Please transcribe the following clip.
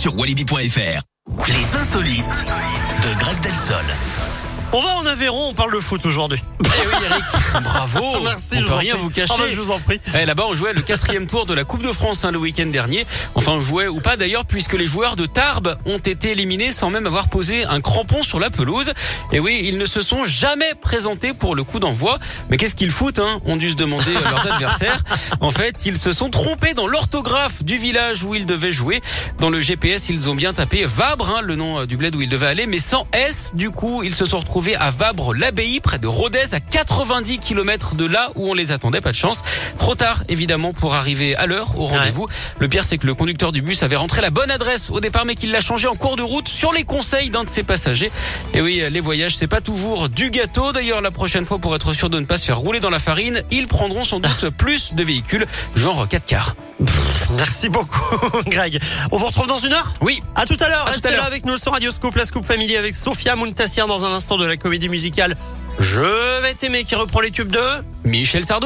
sur walibi.fr. Les insolites de Greg Delsol. On va en Aveyron, on parle de foot aujourd'hui. Eh oui, Eric. Bravo. Merci, on je peut rien vous cacher. Ah bah, je vous en prie. Eh, Là-bas, on jouait le quatrième tour de la Coupe de France hein, le week-end dernier. Enfin, on jouait ou pas d'ailleurs, puisque les joueurs de Tarbes ont été éliminés sans même avoir posé un crampon sur la pelouse. Et oui, ils ne se sont jamais présentés pour le coup d'envoi. Mais qu'est-ce qu'ils foutent hein ont dû se demander à leurs adversaires. En fait, ils se sont trompés dans l'orthographe du village où ils devaient jouer. Dans le GPS, ils ont bien tapé Vabre, hein, le nom euh, du bled où ils devaient aller, mais sans S. Du coup, ils se sont retrouvés à Vabre-l'Abbaye, près de Rodez, à 90 km de là où on les attendait. Pas de chance. Trop tard, évidemment, pour arriver à l'heure au rendez-vous. Le pire, c'est que le conducteur du bus avait rentré la bonne adresse au départ, mais qu'il l'a changé en cours de route sur les conseils d'un de ses passagers. Et oui, les voyages, c'est pas toujours du gâteau. D'ailleurs, la prochaine fois, pour être sûr de ne pas se faire rouler dans la farine, ils prendront sans doute plus de véhicules, genre 4 quarts. Merci beaucoup, Greg. On vous retrouve dans une heure? Oui. À tout à l'heure. Restez là avec nous sur Radio Scoop, la Scoop Family avec Sophia Muntassier dans un instant de la comédie musicale Je vais t'aimer qui reprend les tubes de... Michel Sardou.